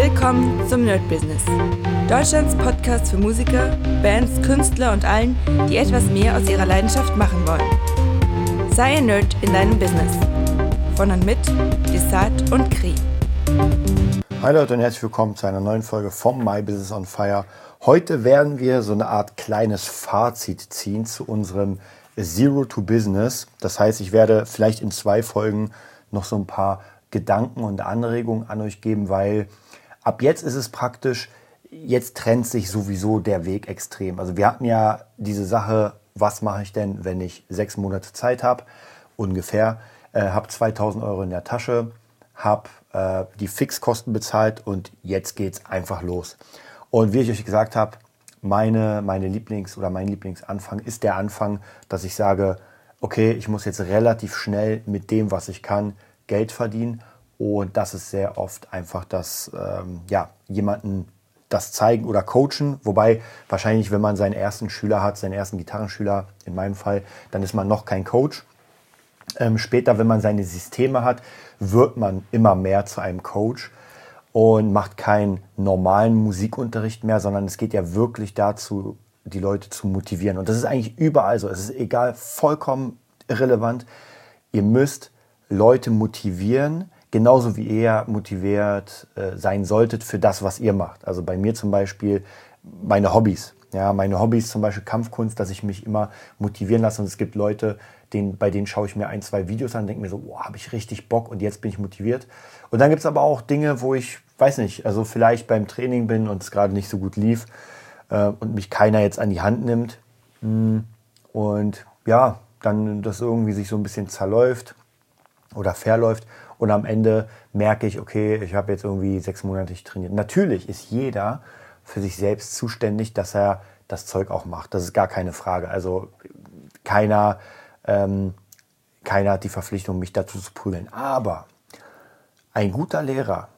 Willkommen zum Nerd Business. Deutschlands Podcast für Musiker, Bands, Künstler und allen, die etwas mehr aus ihrer Leidenschaft machen wollen. Sei ein Nerd in deinem Business. Von und mit Desart und Kri. Hi Leute und herzlich willkommen zu einer neuen Folge vom My Business on Fire. Heute werden wir so eine Art kleines Fazit ziehen zu unserem Zero to Business. Das heißt, ich werde vielleicht in zwei Folgen noch so ein paar Gedanken und Anregungen an euch geben, weil ab jetzt ist es praktisch, jetzt trennt sich sowieso der Weg extrem. Also wir hatten ja diese Sache, was mache ich denn, wenn ich sechs Monate Zeit habe, ungefähr, äh, habe 2000 Euro in der Tasche, habe äh, die Fixkosten bezahlt und jetzt geht es einfach los. Und wie ich euch gesagt habe, meine, meine Lieblings- oder mein Lieblingsanfang ist der Anfang, dass ich sage, okay, ich muss jetzt relativ schnell mit dem, was ich kann, Geld verdienen. Und das ist sehr oft einfach das, ähm, ja, jemanden das zeigen oder coachen. Wobei wahrscheinlich, wenn man seinen ersten Schüler hat, seinen ersten Gitarrenschüler, in meinem Fall, dann ist man noch kein Coach. Ähm, später, wenn man seine Systeme hat, wird man immer mehr zu einem Coach und macht keinen normalen Musikunterricht mehr, sondern es geht ja wirklich dazu, die Leute zu motivieren. Und das ist eigentlich überall so. Es ist egal, vollkommen irrelevant. Ihr müsst Leute motivieren, genauso wie ihr motiviert äh, sein solltet für das, was ihr macht. Also bei mir zum Beispiel meine Hobbys. Ja, meine Hobbys zum Beispiel Kampfkunst, dass ich mich immer motivieren lasse. Und es gibt Leute, denen, bei denen schaue ich mir ein, zwei Videos an denke mir so, oh, habe ich richtig Bock und jetzt bin ich motiviert. Und dann gibt es aber auch Dinge, wo ich, weiß nicht, also vielleicht beim Training bin und es gerade nicht so gut lief äh, und mich keiner jetzt an die Hand nimmt. Hm, und ja, dann das irgendwie sich so ein bisschen zerläuft oder verläuft und am Ende merke ich, okay, ich habe jetzt irgendwie sechs Monate trainiert. Natürlich ist jeder für sich selbst zuständig, dass er das Zeug auch macht. Das ist gar keine Frage. Also keiner, ähm, keiner hat die Verpflichtung, mich dazu zu prügeln. Aber ein guter Lehrer,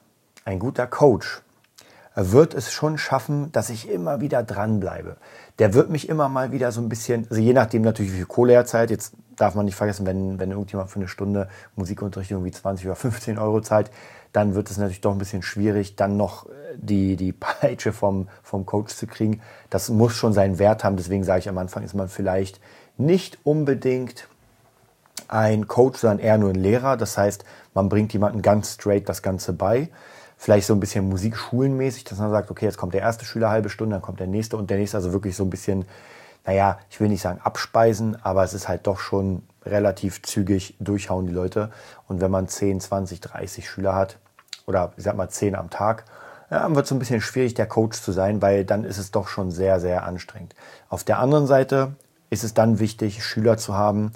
ein guter Coach wird es schon schaffen, dass ich immer wieder dranbleibe. Der wird mich immer mal wieder so ein bisschen, also je nachdem natürlich, wie viel Kohle er zahlt, jetzt darf man nicht vergessen, wenn, wenn irgendjemand für eine Stunde Musikunterricht irgendwie 20 oder 15 Euro zahlt, dann wird es natürlich doch ein bisschen schwierig, dann noch äh, die, die Peitsche vom, vom Coach zu kriegen. Das muss schon seinen Wert haben. Deswegen sage ich am Anfang, ist man vielleicht nicht unbedingt ein Coach, sondern eher nur ein Lehrer. Das heißt, man bringt jemanden ganz straight das Ganze bei. Vielleicht so ein bisschen musikschulenmäßig, dass man sagt, okay, jetzt kommt der erste Schüler halbe Stunde, dann kommt der nächste und der nächste. Also wirklich so ein bisschen, naja, ich will nicht sagen abspeisen, aber es ist halt doch schon relativ zügig durchhauen die Leute. Und wenn man 10, 20, 30 Schüler hat, oder ich sag mal 10 am Tag, dann wird es ein bisschen schwierig, der Coach zu sein, weil dann ist es doch schon sehr, sehr anstrengend. Auf der anderen Seite ist es dann wichtig, Schüler zu haben,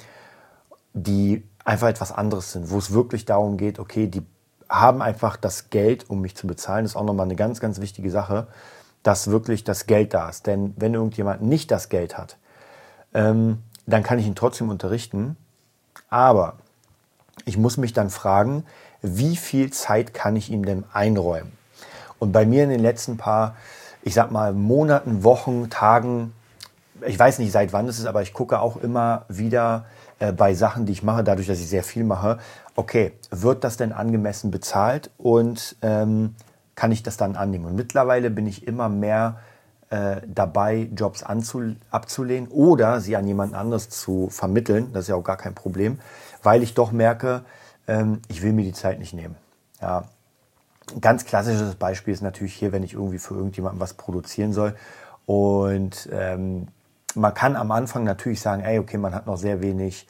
die einfach etwas anderes sind, wo es wirklich darum geht, okay, die haben einfach das Geld, um mich zu bezahlen. Das ist auch nochmal eine ganz, ganz wichtige Sache, dass wirklich das Geld da ist. Denn wenn irgendjemand nicht das Geld hat, ähm, dann kann ich ihn trotzdem unterrichten. Aber ich muss mich dann fragen, wie viel Zeit kann ich ihm denn einräumen? Und bei mir in den letzten paar, ich sag mal, Monaten, Wochen, Tagen, ich weiß nicht seit wann es ist, aber ich gucke auch immer wieder äh, bei Sachen, die ich mache, dadurch, dass ich sehr viel mache, okay, wird das denn angemessen bezahlt und ähm, kann ich das dann annehmen? Und mittlerweile bin ich immer mehr äh, dabei, Jobs abzulehnen oder sie an jemand anderes zu vermitteln. Das ist ja auch gar kein Problem, weil ich doch merke, ähm, ich will mir die Zeit nicht nehmen. Ja. Ein ganz klassisches Beispiel ist natürlich hier, wenn ich irgendwie für irgendjemanden was produzieren soll. Und ähm, man kann am Anfang natürlich sagen, ey, okay, man hat noch sehr wenig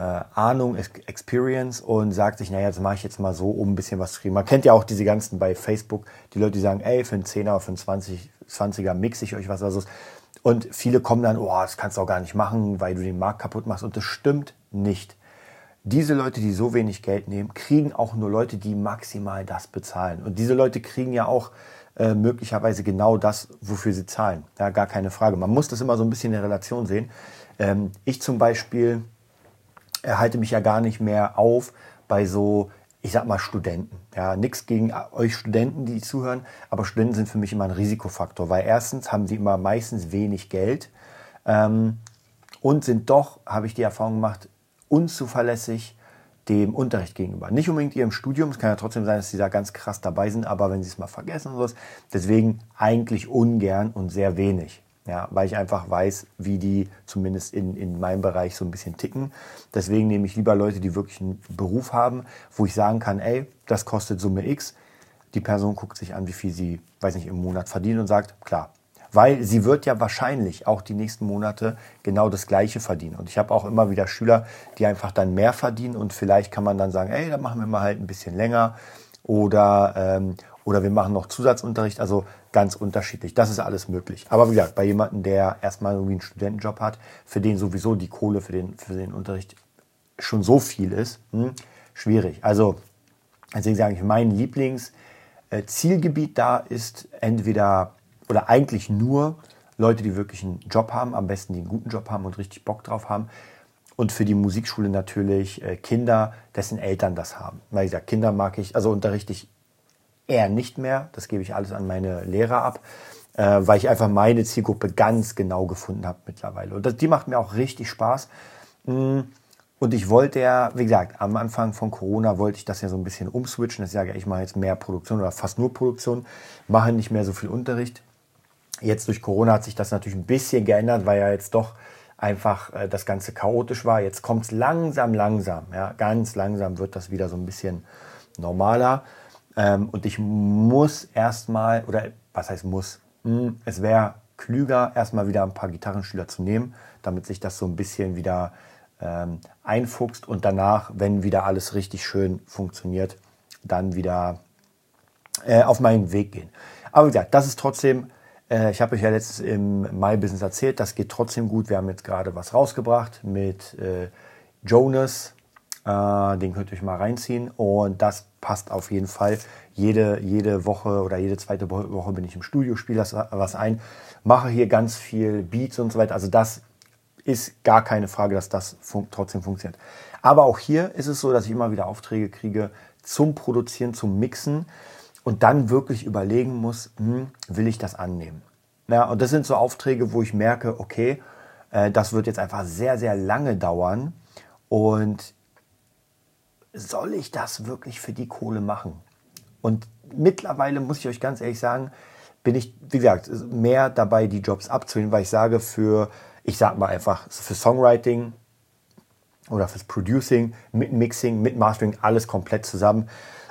Ahnung, Experience und sagt sich, naja, das mache ich jetzt mal so, um ein bisschen was zu kriegen. Man kennt ja auch diese ganzen bei Facebook, die Leute, die sagen, ey, für einen 10er oder für einen 20, 20er mixe ich euch was oder so. Und viele kommen dann, oh, das kannst du auch gar nicht machen, weil du den Markt kaputt machst. Und das stimmt nicht. Diese Leute, die so wenig Geld nehmen, kriegen auch nur Leute, die maximal das bezahlen. Und diese Leute kriegen ja auch äh, möglicherweise genau das, wofür sie zahlen. Ja, gar keine Frage. Man muss das immer so ein bisschen in Relation sehen. Ähm, ich zum Beispiel halte mich ja gar nicht mehr auf bei so, ich sag mal, Studenten. Ja, nichts gegen euch Studenten, die zuhören, aber Studenten sind für mich immer ein Risikofaktor, weil erstens haben sie immer meistens wenig Geld ähm, und sind doch, habe ich die Erfahrung gemacht, unzuverlässig dem Unterricht gegenüber. Nicht unbedingt ihrem Studium, es kann ja trotzdem sein, dass sie da ganz krass dabei sind, aber wenn sie es mal vergessen und sowas, deswegen eigentlich ungern und sehr wenig. Ja, weil ich einfach weiß, wie die zumindest in, in meinem Bereich so ein bisschen ticken. Deswegen nehme ich lieber Leute, die wirklich einen Beruf haben, wo ich sagen kann, ey, das kostet Summe X. Die Person guckt sich an, wie viel sie, weiß nicht, im Monat verdient und sagt, klar, weil sie wird ja wahrscheinlich auch die nächsten Monate genau das Gleiche verdienen. Und ich habe auch immer wieder Schüler, die einfach dann mehr verdienen und vielleicht kann man dann sagen, ey, dann machen wir mal halt ein bisschen länger oder, ähm, oder wir machen noch Zusatzunterricht, also ganz unterschiedlich. Das ist alles möglich. Aber wie gesagt, bei jemandem, der erstmal irgendwie einen Studentenjob hat, für den sowieso die Kohle für den, für den Unterricht schon so viel ist, hm, schwierig. Also deswegen sage ich, mein Lieblingszielgebiet da ist entweder oder eigentlich nur Leute, die wirklich einen Job haben, am besten die einen guten Job haben und richtig Bock drauf haben. Und für die Musikschule natürlich äh, Kinder, dessen Eltern das haben. Weil ich sage, Kinder mag ich, also unterrichte ich eher nicht mehr. Das gebe ich alles an meine Lehrer ab, äh, weil ich einfach meine Zielgruppe ganz genau gefunden habe mittlerweile. Und das, die macht mir auch richtig Spaß. Mm, und ich wollte ja, wie gesagt, am Anfang von Corona wollte ich das ja so ein bisschen umswitchen. Das sage ich mache jetzt mehr Produktion oder fast nur Produktion, mache nicht mehr so viel Unterricht. Jetzt durch Corona hat sich das natürlich ein bisschen geändert, weil ja jetzt doch einfach äh, das Ganze chaotisch war. Jetzt kommt es langsam, langsam, ja, ganz langsam wird das wieder so ein bisschen normaler. Ähm, und ich muss erstmal, oder was heißt muss, hm, es wäre klüger, erstmal wieder ein paar Gitarrenschüler zu nehmen, damit sich das so ein bisschen wieder ähm, einfuchst und danach, wenn wieder alles richtig schön funktioniert, dann wieder äh, auf meinen Weg gehen. Aber wie gesagt, das ist trotzdem äh, ich habe euch ja letztes im Mai-Business erzählt, das geht trotzdem gut. Wir haben jetzt gerade was rausgebracht mit äh, Jonas. Äh, den könnt ihr euch mal reinziehen. Und das passt auf jeden Fall. Jede, jede Woche oder jede zweite Woche bin ich im Studio, spiele das was ein, mache hier ganz viel Beats und so weiter. Also das ist gar keine Frage, dass das fun trotzdem funktioniert. Aber auch hier ist es so, dass ich immer wieder Aufträge kriege zum Produzieren, zum Mixen und dann wirklich überlegen muss, hm, will ich das annehmen? Ja, und das sind so Aufträge, wo ich merke, okay, äh, das wird jetzt einfach sehr, sehr lange dauern und soll ich das wirklich für die Kohle machen? Und mittlerweile muss ich euch ganz ehrlich sagen, bin ich, wie gesagt, mehr dabei, die Jobs abzunehmen, weil ich sage, für, ich sag mal einfach, für Songwriting oder fürs Producing, mit Mixing, mit Mastering, alles komplett zusammen,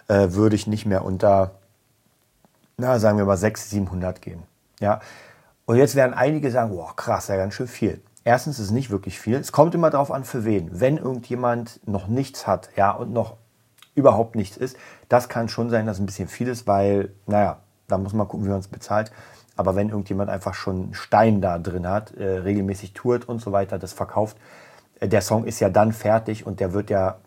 äh, würde ich nicht mehr unter na, sagen wir mal 600, 700 gehen. Ja. Und jetzt werden einige sagen, boah, krass, ja ganz schön viel. Erstens ist es nicht wirklich viel. Es kommt immer darauf an, für wen. Wenn irgendjemand noch nichts hat, ja, und noch überhaupt nichts ist, das kann schon sein, dass ein bisschen viel ist, weil, naja, da muss man gucken, wie man es bezahlt. Aber wenn irgendjemand einfach schon einen Stein da drin hat, äh, regelmäßig tourt und so weiter, das verkauft, äh, der Song ist ja dann fertig und der wird ja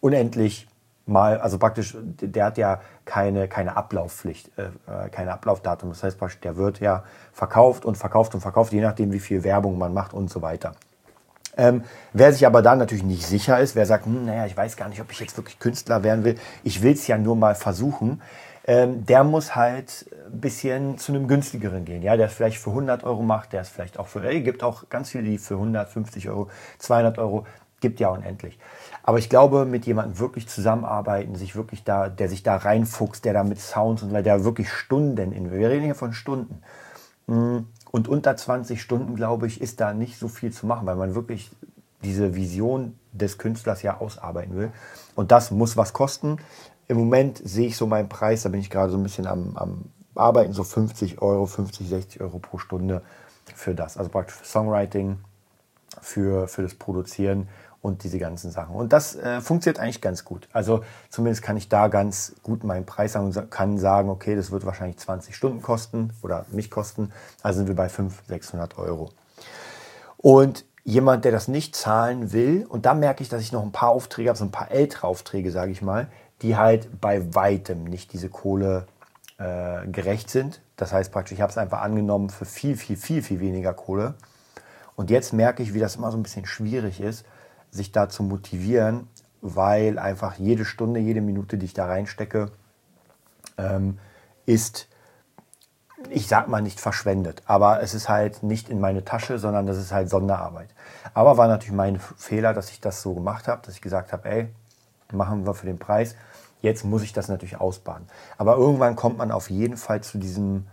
unendlich mal, also praktisch, der hat ja keine, keine Ablauffpflicht, äh, äh, keine Ablaufdatum. Das heißt praktisch, der wird ja verkauft und verkauft und verkauft, je nachdem, wie viel Werbung man macht und so weiter. Ähm, wer sich aber dann natürlich nicht sicher ist, wer sagt, hm, naja, ich weiß gar nicht, ob ich jetzt wirklich Künstler werden will, ich will es ja nur mal versuchen, ähm, der muss halt ein bisschen zu einem günstigeren gehen. Ja, der es vielleicht für 100 Euro macht, der es vielleicht auch für, ey, gibt auch ganz viele, die für 150 Euro, 200 Euro, gibt ja unendlich. Aber ich glaube, mit jemandem wirklich zusammenarbeiten, sich wirklich da, der sich da reinfuchst, der da mit Sounds und der wirklich Stunden in, wir reden hier von Stunden. Mm, und unter 20 Stunden, glaube ich, ist da nicht so viel zu machen, weil man wirklich diese Vision des Künstlers ja ausarbeiten will. Und das muss was kosten. Im Moment sehe ich so meinen Preis, da bin ich gerade so ein bisschen am, am Arbeiten, so 50 Euro, 50, 60 Euro pro Stunde für das. Also praktisch für Songwriting, für, für das Produzieren und diese ganzen Sachen. Und das äh, funktioniert eigentlich ganz gut. Also zumindest kann ich da ganz gut meinen Preis sagen und kann sagen, okay, das wird wahrscheinlich 20 Stunden kosten oder mich kosten. Also sind wir bei 500, 600 Euro. Und jemand, der das nicht zahlen will, und da merke ich, dass ich noch ein paar Aufträge habe, so ein paar ältere Aufträge, sage ich mal, die halt bei weitem nicht diese Kohle äh, gerecht sind. Das heißt praktisch, ich habe es einfach angenommen für viel, viel, viel, viel weniger Kohle. Und jetzt merke ich, wie das immer so ein bisschen schwierig ist, sich da zu motivieren, weil einfach jede Stunde, jede Minute, die ich da reinstecke, ähm, ist ich sag mal nicht verschwendet, aber es ist halt nicht in meine Tasche, sondern das ist halt Sonderarbeit. Aber war natürlich mein Fehler, dass ich das so gemacht habe, dass ich gesagt habe, ey, machen wir für den Preis. Jetzt muss ich das natürlich ausbaden. Aber irgendwann kommt man auf jeden Fall zu diesem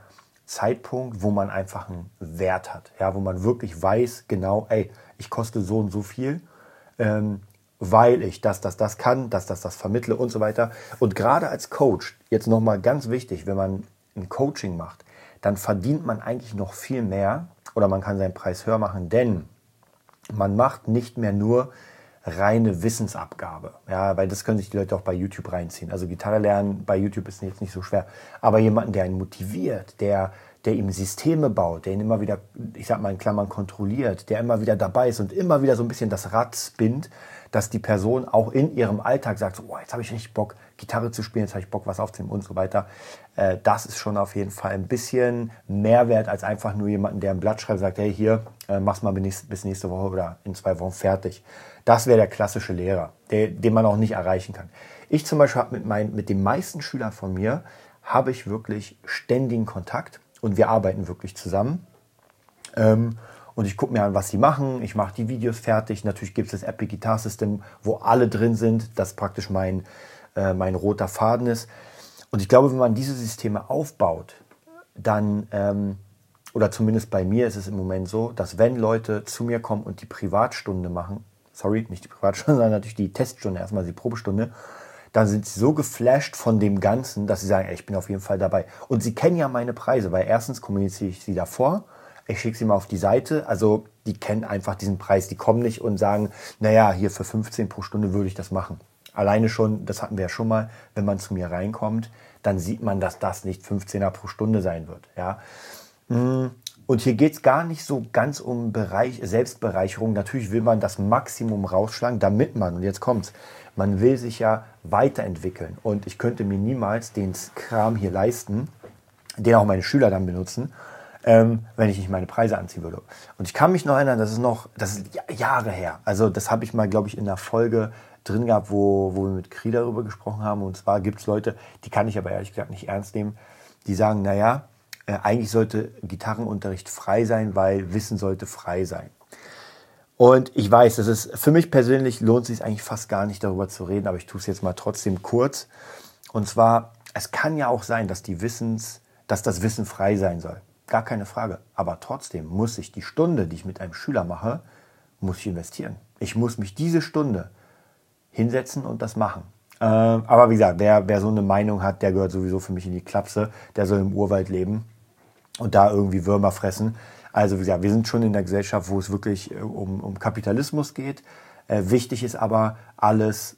Zeitpunkt, wo man einfach einen Wert hat, ja, wo man wirklich weiß, genau, ey, ich koste so und so viel, ähm, weil ich das, das, das kann, dass das, das vermittle und so weiter. Und gerade als Coach, jetzt nochmal ganz wichtig, wenn man ein Coaching macht, dann verdient man eigentlich noch viel mehr oder man kann seinen Preis höher machen, denn man macht nicht mehr nur reine Wissensabgabe. Ja, weil das können sich die Leute auch bei YouTube reinziehen. Also Gitarre lernen bei YouTube ist jetzt nicht so schwer. Aber jemanden, der ihn motiviert, der, der ihm Systeme baut, der ihn immer wieder, ich sag mal in Klammern, kontrolliert, der immer wieder dabei ist und immer wieder so ein bisschen das Rad spinnt, dass die Person auch in ihrem Alltag sagt, so, oh, jetzt habe ich richtig Bock, Gitarre zu spielen, jetzt habe ich Bock, was aufzunehmen und so weiter. Äh, das ist schon auf jeden Fall ein bisschen Mehrwert als einfach nur jemanden, der ein Blatt schreibt, sagt, hey, hier, äh, mach's mal bis nächste Woche oder in zwei Wochen fertig. Das wäre der klassische Lehrer, der, den man auch nicht erreichen kann. Ich zum Beispiel habe mit, mit den meisten Schülern von mir, habe ich wirklich ständigen Kontakt und wir arbeiten wirklich zusammen. Ähm, und ich gucke mir an, was sie machen. Ich mache die Videos fertig. Natürlich gibt es das Epic Guitar System, wo alle drin sind, das praktisch mein, äh, mein roter Faden ist. Und ich glaube, wenn man diese Systeme aufbaut, dann, ähm, oder zumindest bei mir ist es im Moment so, dass wenn Leute zu mir kommen und die Privatstunde machen, sorry, nicht die Privatstunde, sondern natürlich die Teststunde, erstmal die Probestunde, dann sind sie so geflasht von dem Ganzen, dass sie sagen, ey, ich bin auf jeden Fall dabei. Und sie kennen ja meine Preise, weil erstens kommuniziere ich sie davor, ich schicke sie mal auf die Seite, also die kennen einfach diesen Preis, die kommen nicht und sagen, naja, hier für 15 pro Stunde würde ich das machen. Alleine schon, das hatten wir ja schon mal, wenn man zu mir reinkommt, dann sieht man, dass das nicht 15er pro Stunde sein wird. Ja. Mm, und hier geht es gar nicht so ganz um Bereich, Selbstbereicherung. Natürlich will man das Maximum rausschlagen, damit man, und jetzt kommt's, man will sich ja weiterentwickeln. Und ich könnte mir niemals den Kram hier leisten, den auch meine Schüler dann benutzen, ähm, wenn ich nicht meine Preise anziehen würde. Und ich kann mich noch erinnern, das ist noch, das ist Jahre her. Also das habe ich mal, glaube ich, in der Folge drin gehabt, wo, wo wir mit Kri darüber gesprochen haben. Und zwar gibt es Leute, die kann ich aber ehrlich gesagt nicht ernst nehmen, die sagen, naja, äh, eigentlich sollte Gitarrenunterricht frei sein, weil Wissen sollte frei sein. Und ich weiß, das ist für mich persönlich lohnt es sich eigentlich fast gar nicht darüber zu reden, aber ich tue es jetzt mal trotzdem kurz. Und zwar, es kann ja auch sein, dass die Wissens, dass das Wissen frei sein soll. Gar keine Frage. Aber trotzdem muss ich die Stunde, die ich mit einem Schüler mache, muss ich investieren. Ich muss mich diese Stunde hinsetzen und das machen. Äh, aber wie gesagt, wer, wer so eine Meinung hat, der gehört sowieso für mich in die Klapse. Der soll im Urwald leben und da irgendwie Würmer fressen. Also wie wir sind schon in der Gesellschaft, wo es wirklich äh, um, um Kapitalismus geht. Äh, wichtig ist aber, alles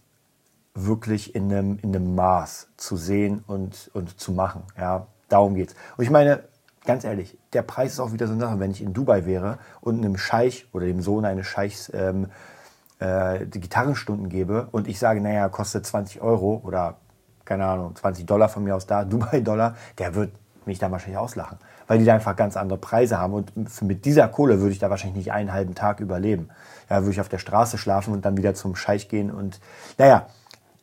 wirklich in einem, in einem Maß zu sehen und, und zu machen. Ja, darum geht's. Und ich meine, ganz ehrlich, der Preis ist auch wieder so eine Sache, wenn ich in Dubai wäre und einem Scheich oder dem Sohn eines Scheichs ähm, äh, die Gitarrenstunden gebe und ich sage, naja, kostet 20 Euro oder keine Ahnung, 20 Dollar von mir aus da, Dubai-Dollar, der wird mich da wahrscheinlich auslachen weil die da einfach ganz andere Preise haben. Und mit dieser Kohle würde ich da wahrscheinlich nicht einen halben Tag überleben. Ja, würde ich auf der Straße schlafen und dann wieder zum Scheich gehen. Und naja,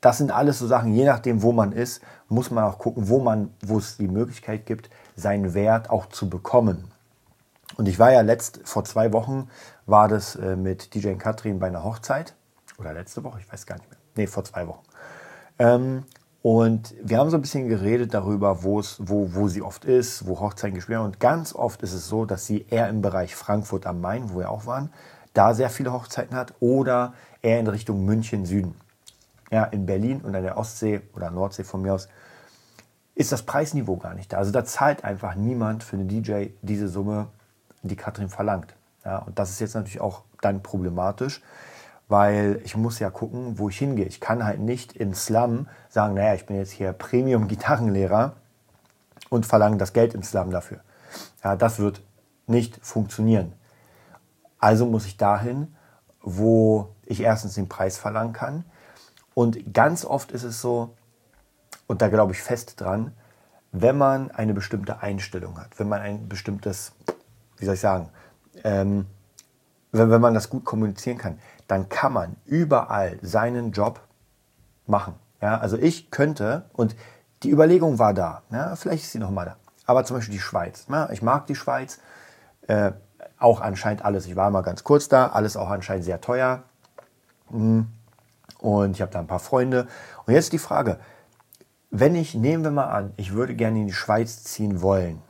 das sind alles so Sachen, je nachdem, wo man ist, muss man auch gucken, wo man, wo es die Möglichkeit gibt, seinen Wert auch zu bekommen. Und ich war ja letzt, vor zwei Wochen war das äh, mit DJ Katrin bei einer Hochzeit. Oder letzte Woche, ich weiß gar nicht mehr. Nee, vor zwei Wochen. Ähm, und wir haben so ein bisschen geredet darüber, wo, es, wo, wo sie oft ist, wo Hochzeiten gespielt werden. Und ganz oft ist es so, dass sie eher im Bereich Frankfurt am Main, wo wir auch waren, da sehr viele Hochzeiten hat oder eher in Richtung München Süden. Ja, in Berlin und an der Ostsee oder Nordsee von mir aus ist das Preisniveau gar nicht da. Also da zahlt einfach niemand für eine DJ diese Summe, die Katrin verlangt. Ja, und das ist jetzt natürlich auch dann problematisch, weil ich muss ja gucken, wo ich hingehe. Ich kann halt nicht im Slum sagen, naja, ich bin jetzt hier Premium-Gitarrenlehrer und verlange das Geld im Slum dafür. Ja, das wird nicht funktionieren. Also muss ich dahin, wo ich erstens den Preis verlangen kann. Und ganz oft ist es so, und da glaube ich fest dran, wenn man eine bestimmte Einstellung hat, wenn man ein bestimmtes, wie soll ich sagen, ähm, wenn, wenn man das gut kommunizieren kann, dann kann man überall seinen Job machen. Ja, also ich könnte, und die Überlegung war da, ja, vielleicht ist sie nochmal da. Aber zum Beispiel die Schweiz. Ja, ich mag die Schweiz. Äh, auch anscheinend alles. Ich war mal ganz kurz da. Alles auch anscheinend sehr teuer. Hm. Und ich habe da ein paar Freunde. Und jetzt die Frage, wenn ich, nehmen wir mal an, ich würde gerne in die Schweiz ziehen wollen,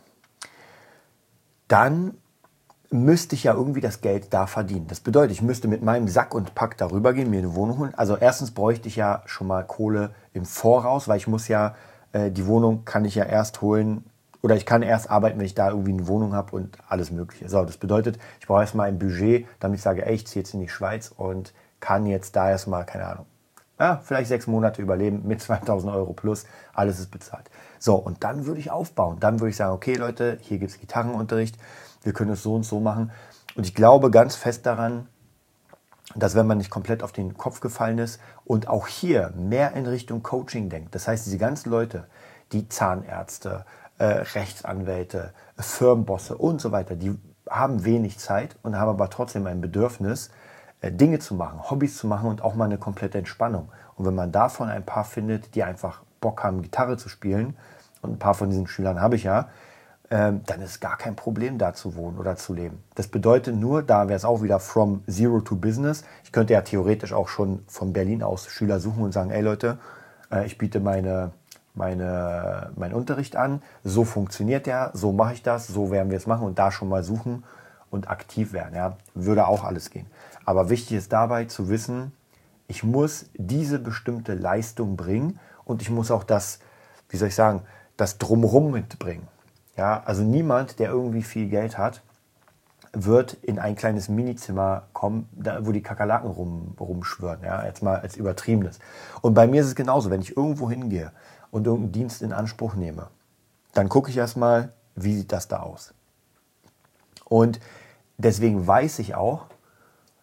dann müsste ich ja irgendwie das Geld da verdienen. Das bedeutet, ich müsste mit meinem Sack und Pack darüber gehen, mir eine Wohnung holen. Also erstens bräuchte ich ja schon mal Kohle im Voraus, weil ich muss ja, äh, die Wohnung kann ich ja erst holen oder ich kann erst arbeiten, wenn ich da irgendwie eine Wohnung habe und alles Mögliche. So, das bedeutet, ich brauche erstmal ein Budget, damit ich sage, ey, ich ziehe jetzt in die Schweiz und kann jetzt da erstmal, keine Ahnung, ja, vielleicht sechs Monate überleben mit 2000 Euro plus, alles ist bezahlt. So, und dann würde ich aufbauen. Dann würde ich sagen, okay Leute, hier gibt es Gitarrenunterricht, wir können es so und so machen. Und ich glaube ganz fest daran, dass wenn man nicht komplett auf den Kopf gefallen ist und auch hier mehr in Richtung Coaching denkt, das heißt, diese ganzen Leute, die Zahnärzte, äh, Rechtsanwälte, Firmenbosse und so weiter, die haben wenig Zeit und haben aber trotzdem ein Bedürfnis, äh, Dinge zu machen, Hobbys zu machen und auch mal eine komplette Entspannung. Und wenn man davon ein paar findet, die einfach Bock haben, Gitarre zu spielen, und ein paar von diesen Schülern habe ich ja, ähm, dann ist gar kein Problem, da zu wohnen oder zu leben. Das bedeutet nur, da wäre es auch wieder from zero to business. Ich könnte ja theoretisch auch schon von Berlin aus Schüler suchen und sagen, ey Leute, äh, ich biete meine, meine, meinen Unterricht an, so funktioniert der, so mache ich das, so werden wir es machen und da schon mal suchen und aktiv werden. Ja, würde auch alles gehen. Aber wichtig ist dabei zu wissen, ich muss diese bestimmte Leistung bringen und ich muss auch das, wie soll ich sagen, das Drumherum mitbringen. Ja, also niemand, der irgendwie viel Geld hat, wird in ein kleines Minizimmer kommen, da, wo die Kakerlaken rum, rumschwören. Ja, jetzt mal als übertriebenes. Und bei mir ist es genauso. Wenn ich irgendwo hingehe und irgendeinen Dienst in Anspruch nehme, dann gucke ich erstmal, wie sieht das da aus. Und deswegen weiß ich auch,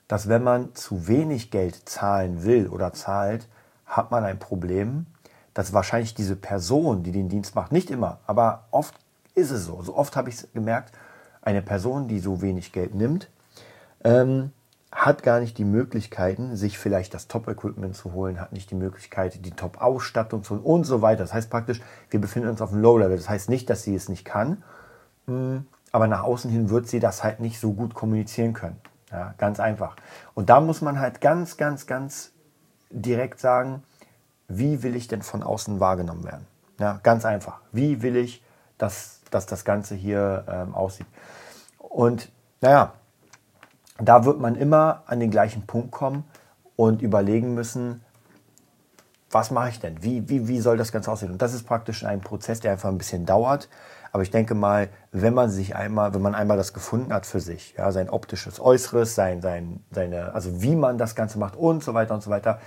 dass wenn man zu wenig Geld zahlen will oder zahlt, hat man ein Problem, dass wahrscheinlich diese Person, die den Dienst macht, nicht immer, aber oft ist es so. So oft habe ich es gemerkt, eine Person, die so wenig Geld nimmt, ähm, hat gar nicht die Möglichkeiten, sich vielleicht das Top-Equipment zu holen, hat nicht die Möglichkeit, die Top-Ausstattung zu holen und so weiter. Das heißt praktisch, wir befinden uns auf dem Low-Level. Das heißt nicht, dass sie es nicht kann, hm, aber nach außen hin wird sie das halt nicht so gut kommunizieren können. Ja, ganz einfach. Und da muss man halt ganz, ganz, ganz direkt sagen, wie will ich denn von außen wahrgenommen werden? Ja, ganz einfach. Wie will ich, dass, dass das Ganze hier ähm, aussieht? Und naja, da wird man immer an den gleichen Punkt kommen und überlegen müssen, was mache ich denn? Wie, wie, wie soll das Ganze aussehen? Und das ist praktisch ein Prozess, der einfach ein bisschen dauert. Aber ich denke mal, wenn man sich einmal, wenn man einmal das gefunden hat für sich, ja, sein optisches Äußeres, sein, sein, seine, also wie man das Ganze macht und so weiter und so weiter,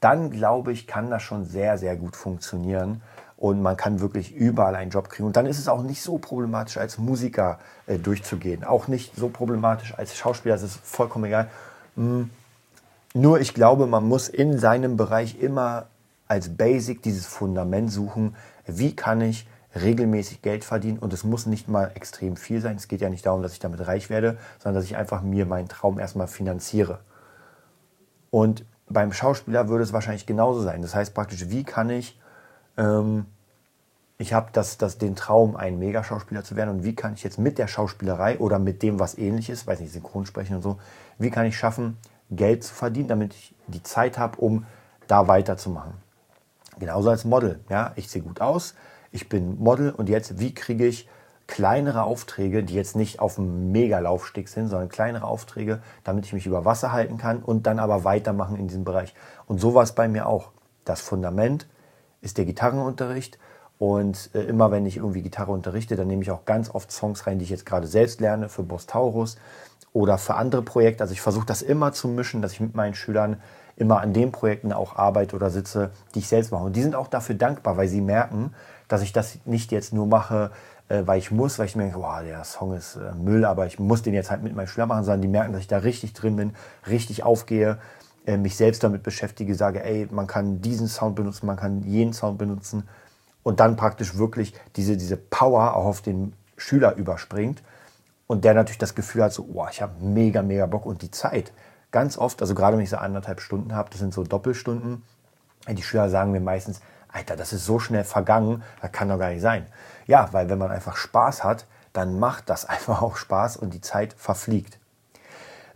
dann glaube ich, kann das schon sehr, sehr gut funktionieren und man kann wirklich überall einen Job kriegen. Und dann ist es auch nicht so problematisch, als Musiker äh, durchzugehen. Auch nicht so problematisch als Schauspieler, das ist vollkommen egal. Hm. Nur ich glaube, man muss in seinem Bereich immer als Basic dieses Fundament suchen. Wie kann ich regelmäßig Geld verdienen? Und es muss nicht mal extrem viel sein. Es geht ja nicht darum, dass ich damit reich werde, sondern dass ich einfach mir meinen Traum erstmal finanziere. Und beim Schauspieler würde es wahrscheinlich genauso sein. Das heißt praktisch, wie kann ich, ähm, ich habe das, das, den Traum, ein Megaschauspieler zu werden und wie kann ich jetzt mit der Schauspielerei oder mit dem, was ähnlich ist, weiß nicht, Synchronsprechen und so, wie kann ich schaffen, Geld zu verdienen, damit ich die Zeit habe, um da weiterzumachen. Genauso als Model. Ja, ich sehe gut aus, ich bin Model und jetzt, wie kriege ich kleinere Aufträge, die jetzt nicht auf dem Megalaufstieg sind, sondern kleinere Aufträge, damit ich mich über Wasser halten kann und dann aber weitermachen in diesem Bereich. Und so war es bei mir auch. Das Fundament ist der Gitarrenunterricht. Und äh, immer wenn ich irgendwie Gitarre unterrichte, dann nehme ich auch ganz oft Songs rein, die ich jetzt gerade selbst lerne für Boss Taurus oder für andere Projekte. Also ich versuche das immer zu mischen, dass ich mit meinen Schülern immer an den Projekten auch arbeite oder sitze, die ich selbst mache. Und die sind auch dafür dankbar, weil sie merken, dass ich das nicht jetzt nur mache, äh, weil ich muss, weil ich mir denke, boah, der Song ist äh, Müll, aber ich muss den jetzt halt mit meinem Schüler machen, sondern die merken, dass ich da richtig drin bin, richtig aufgehe, äh, mich selbst damit beschäftige, sage, ey, man kann diesen Sound benutzen, man kann jenen Sound benutzen und dann praktisch wirklich diese, diese Power auch auf den Schüler überspringt und der natürlich das Gefühl hat, so, boah, ich habe mega, mega Bock und die Zeit. Ganz oft, also gerade wenn ich so anderthalb Stunden habe, das sind so Doppelstunden, die Schüler sagen mir meistens, Alter, das ist so schnell vergangen, das kann doch gar nicht sein. Ja, weil wenn man einfach Spaß hat, dann macht das einfach auch Spaß und die Zeit verfliegt.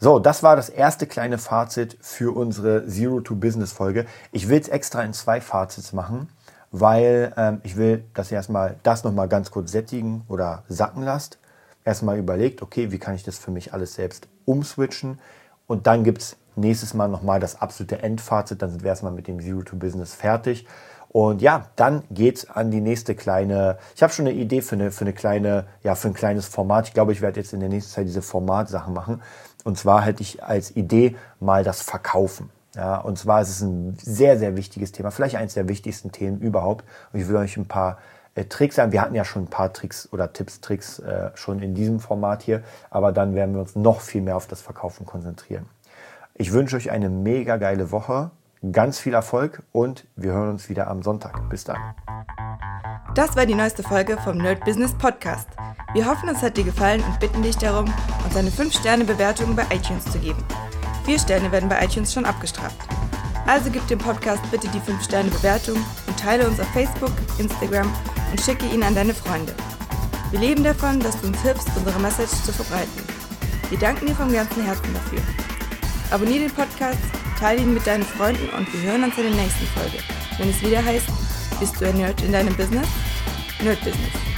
So, das war das erste kleine Fazit für unsere Zero-to-Business-Folge. Ich will es extra in zwei Fazits machen, weil ähm, ich will, dass ihr erstmal das nochmal ganz kurz sättigen oder sacken lasst. Erstmal überlegt, okay, wie kann ich das für mich alles selbst umswitchen? Und dann gibt es nächstes Mal nochmal das absolute Endfazit. Dann sind wir erstmal mit dem Zero-to-Business fertig. Und ja, dann geht's an die nächste kleine. Ich habe schon eine Idee für eine, für eine kleine, ja, für ein kleines Format. Ich glaube, ich werde jetzt in der nächsten Zeit diese Formatsachen machen. Und zwar hätte ich als Idee mal das Verkaufen. Ja, und zwar ist es ein sehr, sehr wichtiges Thema, vielleicht eines der wichtigsten Themen überhaupt. Und ich will euch ein paar äh, Tricks sagen. Wir hatten ja schon ein paar Tricks oder Tipps, Tricks äh, schon in diesem Format hier, aber dann werden wir uns noch viel mehr auf das Verkaufen konzentrieren. Ich wünsche euch eine mega geile Woche ganz viel Erfolg und wir hören uns wieder am Sonntag. Bis dann. Das war die neueste Folge vom Nerd Business Podcast. Wir hoffen, es hat dir gefallen und bitten dich darum, uns eine 5-Sterne-Bewertung bei iTunes zu geben. Vier Sterne werden bei iTunes schon abgestraft. Also gib dem Podcast bitte die 5-Sterne-Bewertung und teile uns auf Facebook, Instagram und schicke ihn an deine Freunde. Wir leben davon, dass du uns hilfst, unsere Message zu verbreiten. Wir danken dir vom ganzen Herzen dafür. Abonnier den Podcast teile ihn mit deinen Freunden und wir hören uns in der nächsten Folge, wenn es wieder heißt, bist du ein Nerd in deinem Business? Nerd Business.